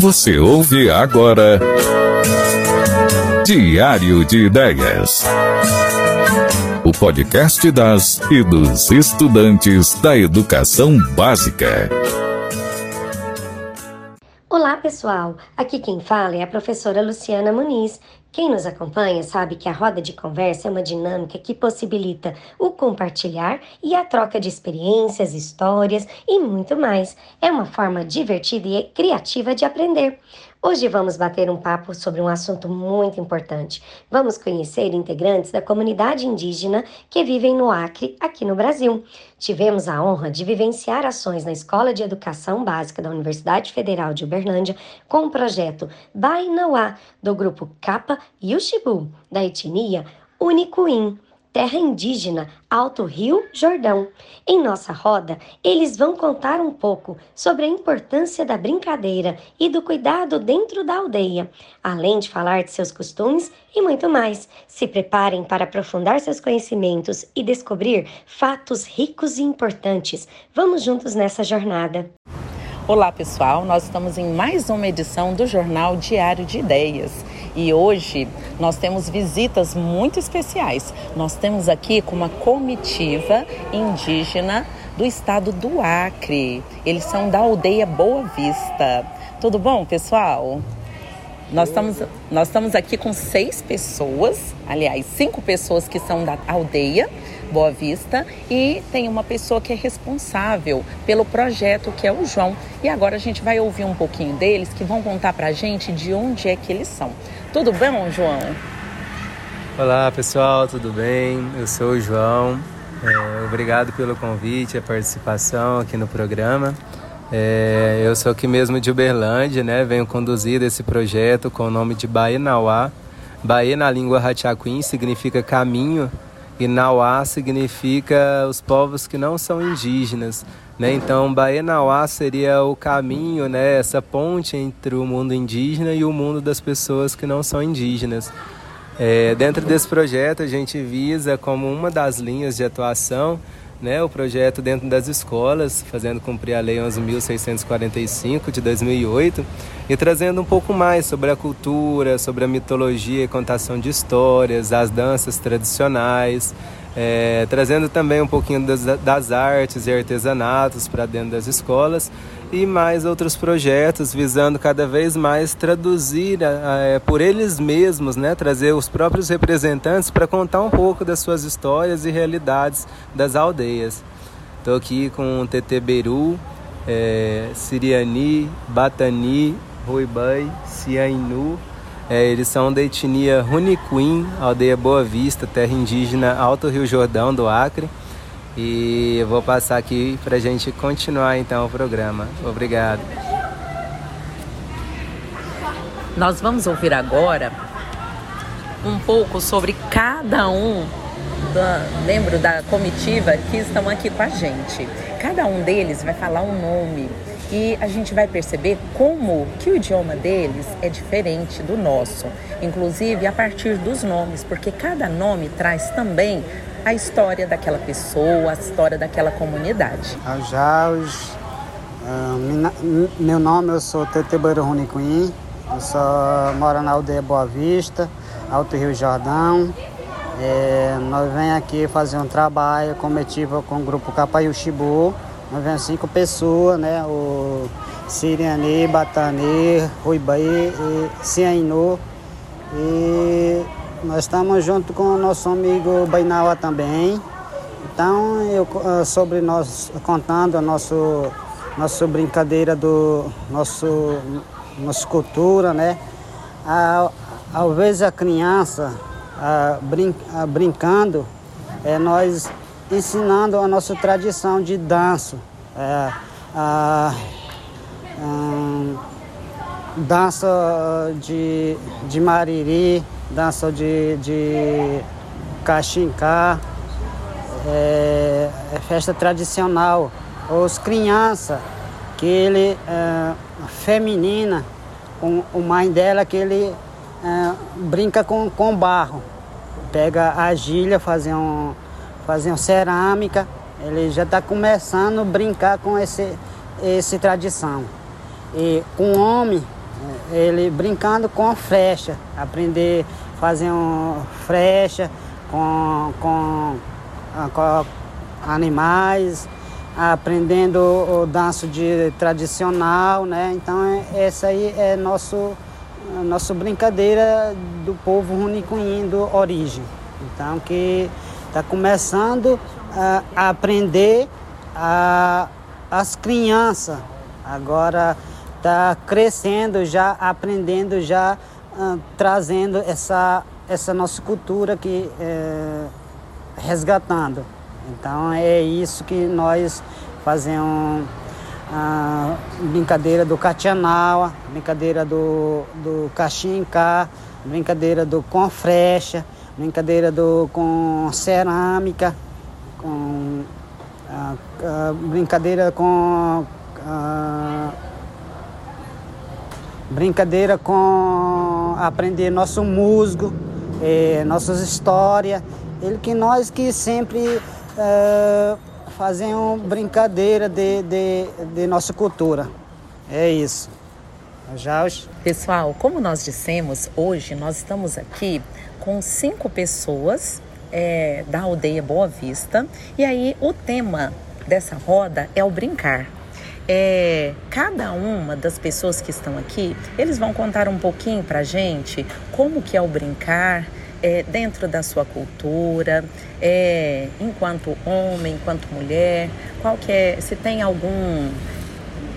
Você ouve agora Diário de Ideias. O podcast das e dos estudantes da educação básica. Olá, pessoal! Aqui quem fala é a professora Luciana Muniz. Quem nos acompanha sabe que a roda de conversa é uma dinâmica que possibilita o compartilhar e a troca de experiências, histórias e muito mais. É uma forma divertida e criativa de aprender. Hoje vamos bater um papo sobre um assunto muito importante. Vamos conhecer integrantes da comunidade indígena que vivem no Acre, aqui no Brasil. Tivemos a honra de vivenciar ações na Escola de Educação Básica da Universidade Federal de Uberlândia com o projeto Bainauá, do grupo Capa Yushibu, da etnia Unicuim terra indígena Alto Rio Jordão. Em nossa roda, eles vão contar um pouco sobre a importância da brincadeira e do cuidado dentro da aldeia, além de falar de seus costumes e muito mais. Se preparem para aprofundar seus conhecimentos e descobrir fatos ricos e importantes. Vamos juntos nessa jornada. Olá, pessoal. Nós estamos em mais uma edição do Jornal Diário de Ideias. E hoje nós temos visitas muito especiais. Nós temos aqui com uma comitiva indígena do estado do Acre. Eles são da aldeia Boa Vista. Tudo bom, pessoal? Nós estamos, nós estamos aqui com seis pessoas, aliás, cinco pessoas que são da aldeia Boa Vista e tem uma pessoa que é responsável pelo projeto, que é o João. E agora a gente vai ouvir um pouquinho deles que vão contar pra gente de onde é que eles são. Tudo bom, João? Olá, pessoal, tudo bem? Eu sou o João. É, obrigado pelo convite, a participação aqui no programa. É, eu sou aqui mesmo de Uberlândia, né? Venho conduzir esse projeto com o nome de Baenauá. Baê na língua Hatchaquim significa caminho e Nauá significa os povos que não são indígenas. Né? Então, Baenauá seria o caminho, né? essa ponte entre o mundo indígena e o mundo das pessoas que não são indígenas. É, dentro desse projeto, a gente visa como uma das linhas de atuação né, o projeto dentro das escolas, fazendo cumprir a Lei 11.645 de 2008 e trazendo um pouco mais sobre a cultura, sobre a mitologia e contação de histórias, as danças tradicionais, é, trazendo também um pouquinho das, das artes e artesanatos para dentro das escolas e mais outros projetos visando cada vez mais traduzir é, por eles mesmos, né, trazer os próprios representantes para contar um pouco das suas histórias e realidades das aldeias. Estou aqui com o TT Beru, é, Siriani, Batani, Ruibai, Ciainu. É, eles são da etnia Runicuim, aldeia Boa Vista, terra indígena Alto Rio Jordão do Acre. E vou passar aqui para a gente continuar então o programa. Obrigado. Nós vamos ouvir agora um pouco sobre cada um da, membro da comitiva que estão aqui com a gente. Cada um deles vai falar um nome e a gente vai perceber como que o idioma deles é diferente do nosso, inclusive a partir dos nomes, porque cada nome traz também a história daquela pessoa, a história daquela comunidade. Ajaus, uh, meu nome eu sou Tete Runicuim, eu sou, moro na aldeia Boa Vista, Alto Rio Jordão. É, nós vem aqui fazer um trabalho cometivo com o grupo Capaiuxibu. Nós vemos cinco pessoas, né? O Siriani, Batani, Ruibai e Ciainu. E nós estamos junto com o nosso amigo Bainawa também. Então, eu, ah, sobre nós, contando a nosso, nossa brincadeira do nosso, nossa cultura, né? Ao vezes a criança a, brin, a, brincando, é, nós ensinando a nossa tradição de dança. É, a, a, dança de, de mariri, dança de, de caxincá, é, é festa tradicional. Os crianças, que ele, é, feminina, com o mãe dela que ele é, brinca com, com barro. Pega a gilha, fazer um, fazer uma cerâmica, ele já está começando a brincar com esse, esse tradição. E com homem, ele brincando com flecha, aprender a fazer um flecha com, com, ah, com animais, aprendendo o danço de tradicional, né? Então é, essa aí é nosso nossa brincadeira do povo Runicuim, do origem. Então que está começando a, a aprender a, as crianças agora está crescendo já, aprendendo já, uh, trazendo essa, essa nossa cultura que é, resgatando. Então é isso que nós fazemos a brincadeira do Catianaua, brincadeira do, do Caxincá, brincadeira do com frecha, brincadeira do com cerâmica, com a, a brincadeira com a, brincadeira com aprender nosso musgo, é, nossas histórias. Ele que nós que sempre é, fazemos brincadeira de, de, de nossa cultura. É isso. Pessoal, como nós dissemos, hoje nós estamos aqui com cinco pessoas é, da aldeia Boa Vista. E aí o tema dessa roda é o brincar é, cada uma das pessoas que estão aqui, eles vão contar um pouquinho para gente como que é o brincar é, dentro da sua cultura, é, enquanto homem, enquanto mulher, qual que é, se tem algum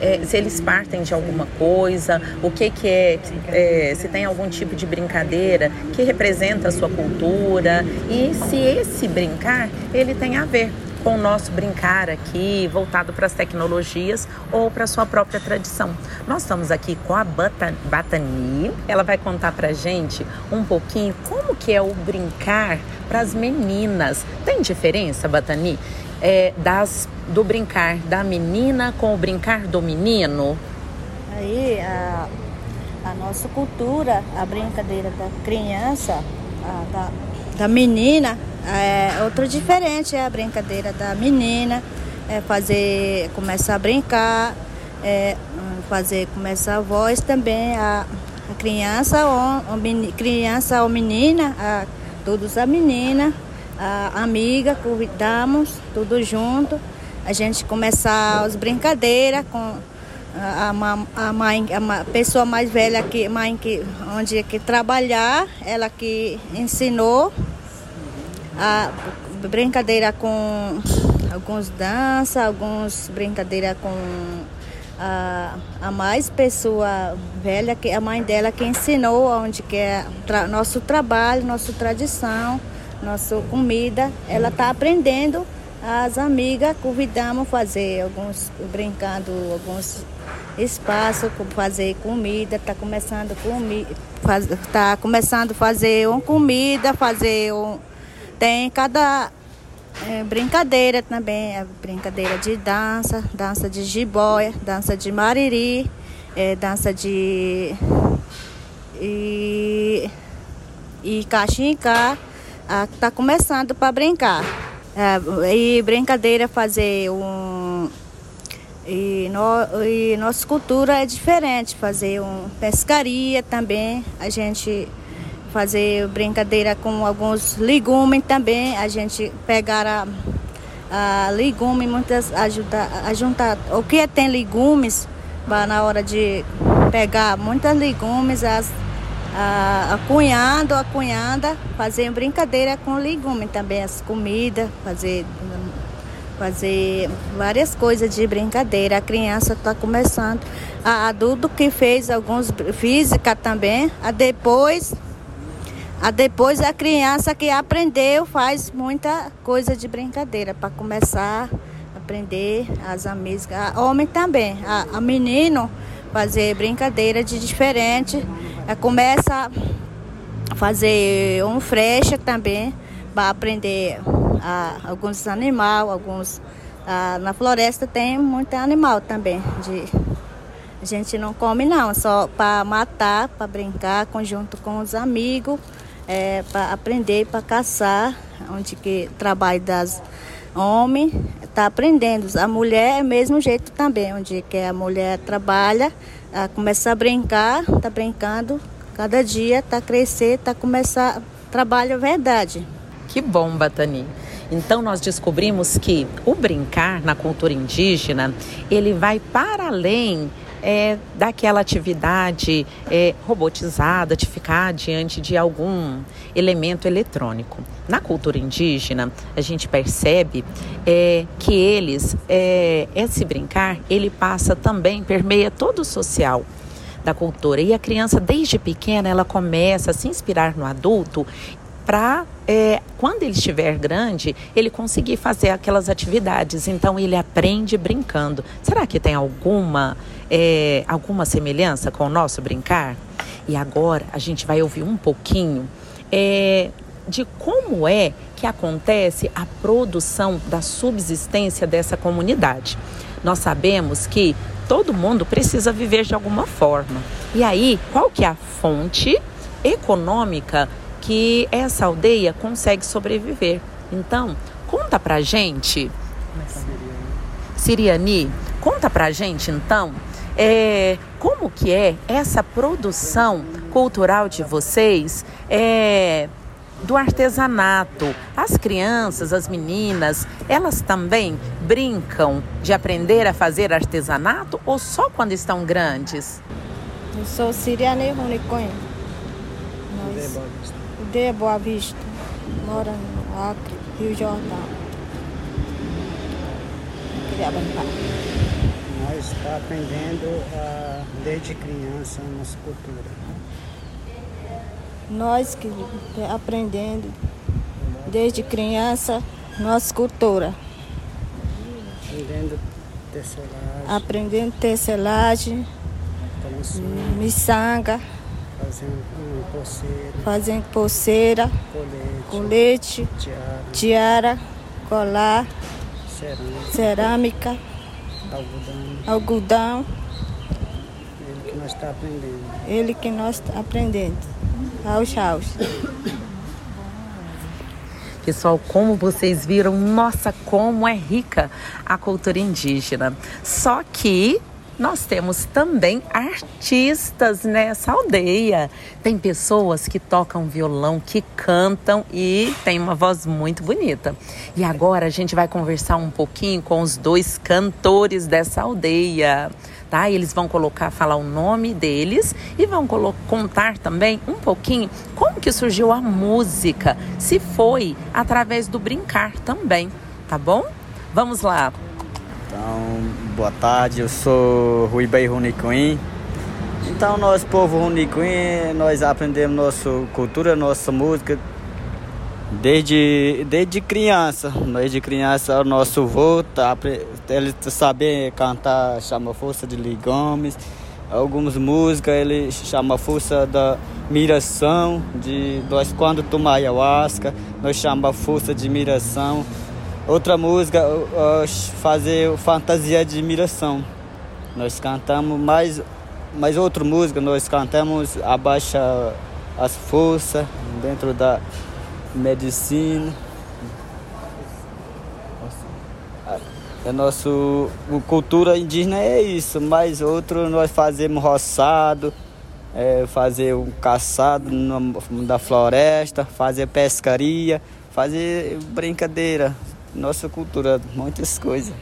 é, se eles partem de alguma coisa, o que, que é, é, se tem algum tipo de brincadeira que representa a sua cultura. E se esse brincar ele tem a ver com o nosso brincar aqui, voltado para as tecnologias ou para a sua própria tradição. Nós estamos aqui com a Batani, ela vai contar para gente um pouquinho como que é o brincar para as meninas. Tem diferença, Batani, é, das, do brincar da menina com o brincar do menino? Aí, a, a nossa cultura, a brincadeira da criança, a, da, da menina, é, outro diferente é a brincadeira da menina, é fazer, começar a brincar, é, fazer, começar a voz também, a, a criança, ou, ou, criança ou menina, a, todos a menina, a amiga, convidamos, tudo junto. A gente começar as brincadeiras com a, a, a mãe, a pessoa mais velha que mãe que onde que trabalhar, ela que ensinou a brincadeira com alguns dança, alguns brincadeira com a, a mais pessoa velha que a mãe dela que ensinou onde que é tra, nosso trabalho, nossa tradição, nossa comida. Ela está aprendendo. As amigas convidamos fazer alguns brincando alguns espaços, fazer comida, está começando comi, faz, tá começando fazer uma comida, fazer um tem cada é, brincadeira também, é brincadeira de dança, dança de jiboia, dança de mariri, é, dança de e, e caxinca, tá começando para brincar. É, e brincadeira fazer um e, no, e nossa cultura é diferente, fazer um pescaria também, a gente fazer brincadeira com alguns legumes também. A gente pegar a, a legume, muitas ajuda juntar o que tem legumes na hora de pegar muitos legumes, as a, a cunhado, a cunhada, fazer brincadeira com legume também, as comidas, fazer fazer várias coisas de brincadeira. A criança está começando. A adulto que fez alguns física também, a depois depois a criança que aprendeu faz muita coisa de brincadeira para começar a aprender as amigas. Homem também, a, a menino fazer brincadeira de diferente. Começa a fazer um frecha também para aprender a, alguns animais, alguns a, na floresta tem muito animal também. De, a gente não come não, só para matar, para brincar, conjunto com os amigos é, para aprender para caçar, onde que trabalho das homens está aprendendo. A mulher é o mesmo jeito também, onde que a mulher trabalha, a começar a brincar, tá brincando, cada dia tá crescer, tá começar trabalho verdade. Que bom, Batani. Então nós descobrimos que o brincar na cultura indígena, ele vai para além é, daquela atividade é, robotizada, de ficar diante de algum elemento eletrônico. Na cultura indígena, a gente percebe é, que eles, é, esse brincar, ele passa também, permeia todo o social da cultura. E a criança, desde pequena, ela começa a se inspirar no adulto para é, quando ele estiver grande, ele conseguir fazer aquelas atividades. Então ele aprende brincando. Será que tem alguma é, alguma semelhança com o nosso brincar? E agora a gente vai ouvir um pouquinho é, de como é que acontece a produção da subsistência dessa comunidade. Nós sabemos que todo mundo precisa viver de alguma forma. E aí, qual que é a fonte econômica que essa aldeia consegue sobreviver. Então, conta pra gente. Siriani, conta pra gente então é, como que é essa produção cultural de vocês é, do artesanato. As crianças, as meninas, elas também brincam de aprender a fazer artesanato ou só quando estão grandes? Eu sou Siriane Runicoin. Nós... Aldeia Boa Vista, mora no Acre, Rio Jordão. Queria brincar. Nós estamos tá aprendendo a, desde criança a nossa cultura. Nós que aprendendo desde criança nossa cultura. Aprendendo tecelagem. Aprendendo tecelagem, miçanga. Fazendo pulseira. Fazendo pulseira. Colete. Colete. Tiara. tiara colar. Cerâmica. Cerâmica. Algodão. Algodão. Ele que nós está aprendendo. Ele que nós está aprendendo. Aos aos. Pessoal, como vocês viram, nossa, como é rica a cultura indígena. Só que nós temos também artistas nessa aldeia. Tem pessoas que tocam violão, que cantam e tem uma voz muito bonita. E agora a gente vai conversar um pouquinho com os dois cantores dessa aldeia. Tá? Eles vão colocar, falar o nome deles e vão contar também um pouquinho como que surgiu a música, se foi através do brincar também, tá bom? Vamos lá. Então, boa tarde, eu sou Rui Bey Runicuim. Então, nós, povo Runicuim, nós aprendemos nossa cultura, nossa música desde, desde criança. Desde criança, o nosso avô, tá, ele sabe cantar, chama Força de Ligomes. Algumas músicas ele chama Força da Miração, de nós quando tomar ayahuasca, nós chama Força de Miração. Outra música, fazer fantasia de admiração. Nós cantamos mais, mais outra música, nós cantamos abaixa as forças dentro da medicina. É nosso cultura indígena é isso, mas outro nós fazemos roçado, é, fazer um caçado no, da floresta, fazer pescaria, fazer brincadeira, nossa cultura, muitas coisas.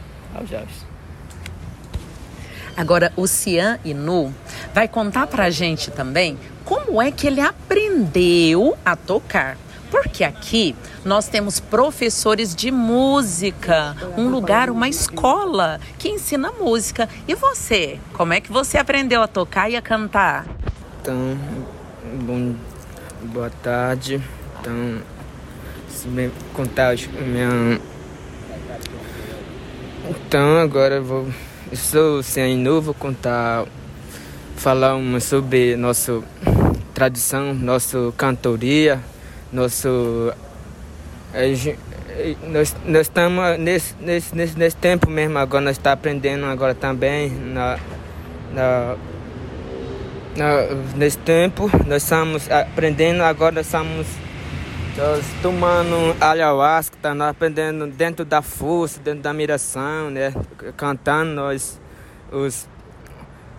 Agora, o Cian Inu vai contar pra gente também como é que ele aprendeu a tocar. Porque aqui nós temos professores de música, um lugar, uma escola que ensina música. E você, como é que você aprendeu a tocar e a cantar? Então, bom, boa tarde. Então, se bem contar minha então agora eu vou. Eu sou sem novo, vou contar, falar uma sobre nossa tradição, nossa cantoria, nosso. Nós, nós estamos nesse, nesse, nesse, nesse tempo mesmo, agora nós estamos aprendendo agora também. Na, na, na, nesse tempo, nós estamos aprendendo, agora nós estamos nós tomando ayahuasca, tá nós aprendendo dentro da força, dentro da miração, né? Cantando nós os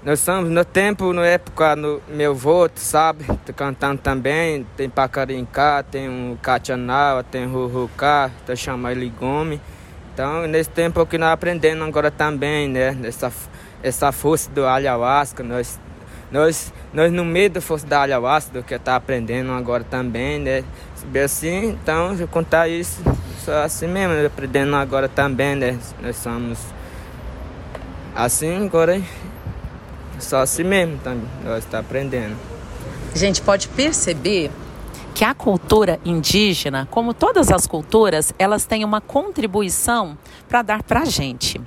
nós somos no tempo, na época, no meu avô, sabe? Tô cantando também, tem Pacarincá, tem um Catianal, tem Rurucá, tá chamando Ligome. Então, nesse tempo que nós aprendendo agora também, né? Essa, essa força do ayahuasca, nós, nós, nós no meio da força da ayahuasca, do que tá aprendendo agora também, né? Bem assim, então, eu contar isso, só assim mesmo, aprendendo agora também, né? Nós somos assim agora, só assim mesmo, também, nós está aprendendo. Gente pode perceber que a cultura indígena, como todas as culturas, elas têm uma contribuição para dar para a gente.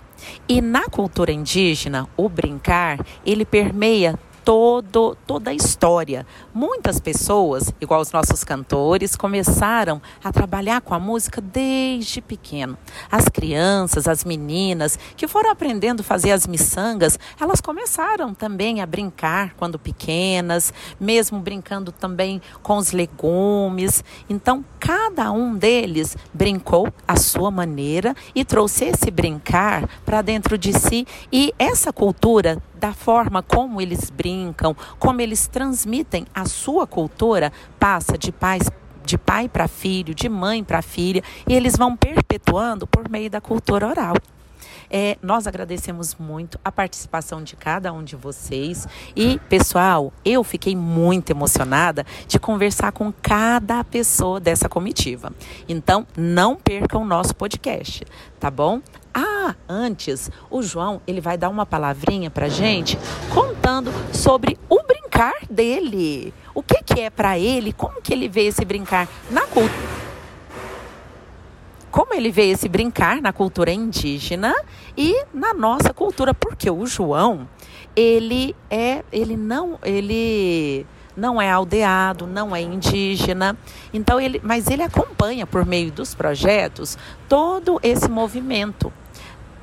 E na cultura indígena, o brincar, ele permeia todo, toda a história. Muitas pessoas, igual os nossos cantores, começaram a trabalhar com a música desde pequeno. As crianças, as meninas que foram aprendendo a fazer as miçangas, elas começaram também a brincar quando pequenas, mesmo brincando também com os legumes. Então, cada um deles brincou à sua maneira e trouxe esse brincar para dentro de si e essa cultura da forma como eles brincam, como eles transmitem a sua cultura, passa de pais de pai para filho, de mãe para filha, e eles vão perpetuando por meio da cultura oral. É, nós agradecemos muito a participação de cada um de vocês. E, pessoal, eu fiquei muito emocionada de conversar com cada pessoa dessa comitiva. Então, não percam o nosso podcast, tá bom? Ah, antes, o João ele vai dar uma palavrinha para gente contando sobre o brincar dele. O que, que é para ele? Como que ele vê esse brincar na cultura? Como ele vê esse brincar na cultura indígena e na nossa cultura? Porque o João ele é, ele não, ele não é aldeado, não é indígena. Então ele, mas ele acompanha por meio dos projetos todo esse movimento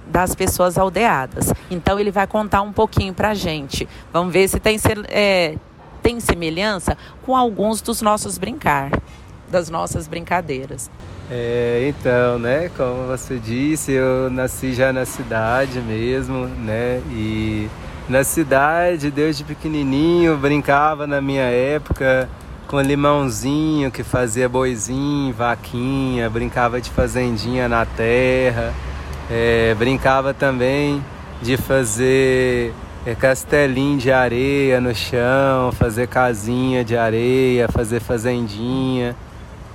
das pessoas aldeadas. Então ele vai contar um pouquinho para a gente. Vamos ver se tem, é, tem semelhança com alguns dos nossos brincar, das nossas brincadeiras. É, então, né, como você disse, eu nasci já na cidade mesmo, né, e na cidade, desde pequenininho, brincava na minha época com limãozinho que fazia boizinho, vaquinha, brincava de fazendinha na terra, é, brincava também de fazer é, castelinho de areia no chão, fazer casinha de areia, fazer fazendinha.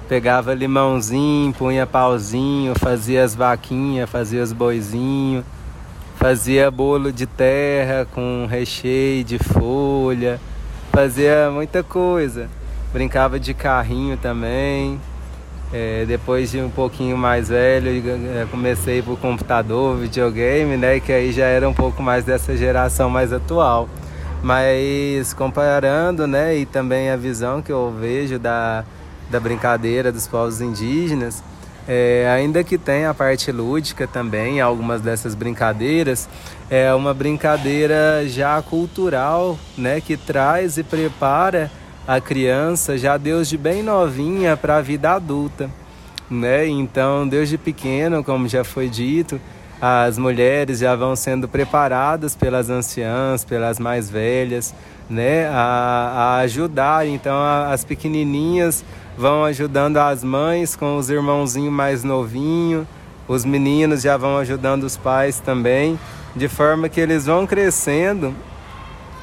Pegava limãozinho, punha pauzinho, fazia as vaquinhas, fazia os boizinhos. Fazia bolo de terra com recheio de folha. Fazia muita coisa. Brincava de carrinho também. É, depois de um pouquinho mais velho, é, comecei por computador, videogame, né? Que aí já era um pouco mais dessa geração mais atual. Mas comparando, né? E também a visão que eu vejo da, da brincadeira dos povos indígenas, é, ainda que tenha a parte lúdica também, algumas dessas brincadeiras, é uma brincadeira já cultural, né? Que traz e prepara a criança já desde bem novinha para a vida adulta, né? Então, desde pequeno, como já foi dito, as mulheres já vão sendo preparadas pelas anciãs, pelas mais velhas, né, a, a ajudar. Então, a, as pequenininhas vão ajudando as mães com os irmãozinhos mais novinhos, os meninos já vão ajudando os pais também, de forma que eles vão crescendo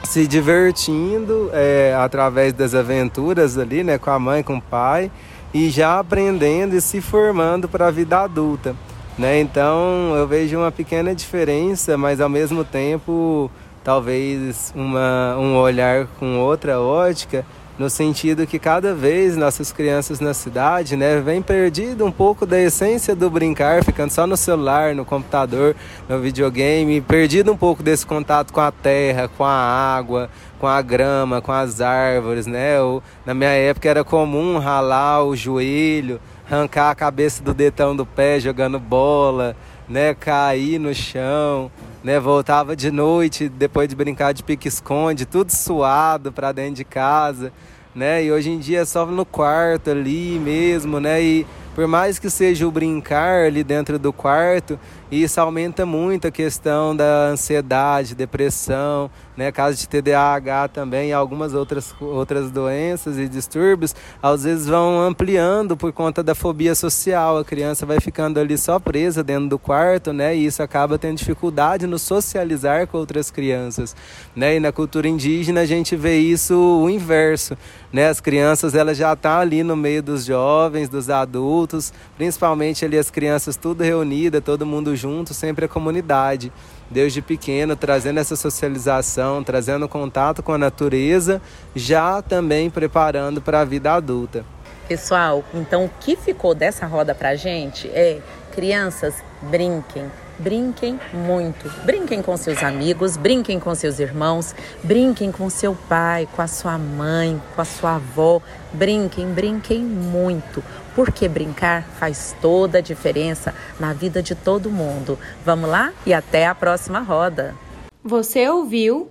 se divertindo é, através das aventuras ali, né, com a mãe, com o pai, e já aprendendo e se formando para a vida adulta, né? Então eu vejo uma pequena diferença, mas ao mesmo tempo talvez uma, um olhar com outra ótica no sentido que cada vez nossas crianças na cidade, né, vem perdido um pouco da essência do brincar, ficando só no celular, no computador, no videogame, perdido um pouco desse contato com a terra, com a água, com a grama, com as árvores, né? Eu, na minha época era comum ralar o joelho, arrancar a cabeça do dedão do pé jogando bola, né, cair no chão, né, voltava de noite depois de brincar de pique-esconde, tudo suado para dentro de casa né? E hoje em dia é só no quarto ali mesmo, né? E por mais que seja o brincar ali dentro do quarto, isso aumenta muito a questão da ansiedade, depressão, né, caso de TDAH também e algumas outras, outras doenças e distúrbios, às vezes vão ampliando por conta da fobia social. A criança vai ficando ali só presa dentro do quarto, né, e isso acaba tendo dificuldade no socializar com outras crianças. Né? E na cultura indígena a gente vê isso o inverso. Né? As crianças elas já estão tá ali no meio dos jovens, dos adultos, principalmente ali as crianças tudo reunidas, todo mundo junto, sempre a comunidade. Desde pequeno, trazendo essa socialização, trazendo contato com a natureza, já também preparando para a vida adulta. Pessoal, então o que ficou dessa roda para gente é crianças brinquem, brinquem muito. Brinquem com seus amigos, brinquem com seus irmãos, brinquem com seu pai, com a sua mãe, com a sua avó. Brinquem, brinquem muito, porque brincar faz toda a diferença na vida de todo mundo. Vamos lá e até a próxima roda. Você ouviu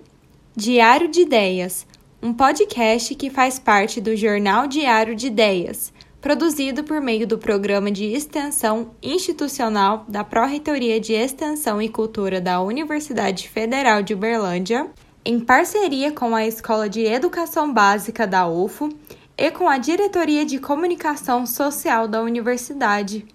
Diário de Ideias, um podcast que faz parte do Jornal Diário de Ideias produzido por meio do Programa de Extensão Institucional da Pró-Reitoria de Extensão e Cultura da Universidade Federal de Uberlândia, em parceria com a Escola de Educação Básica da UFO e com a Diretoria de Comunicação Social da Universidade.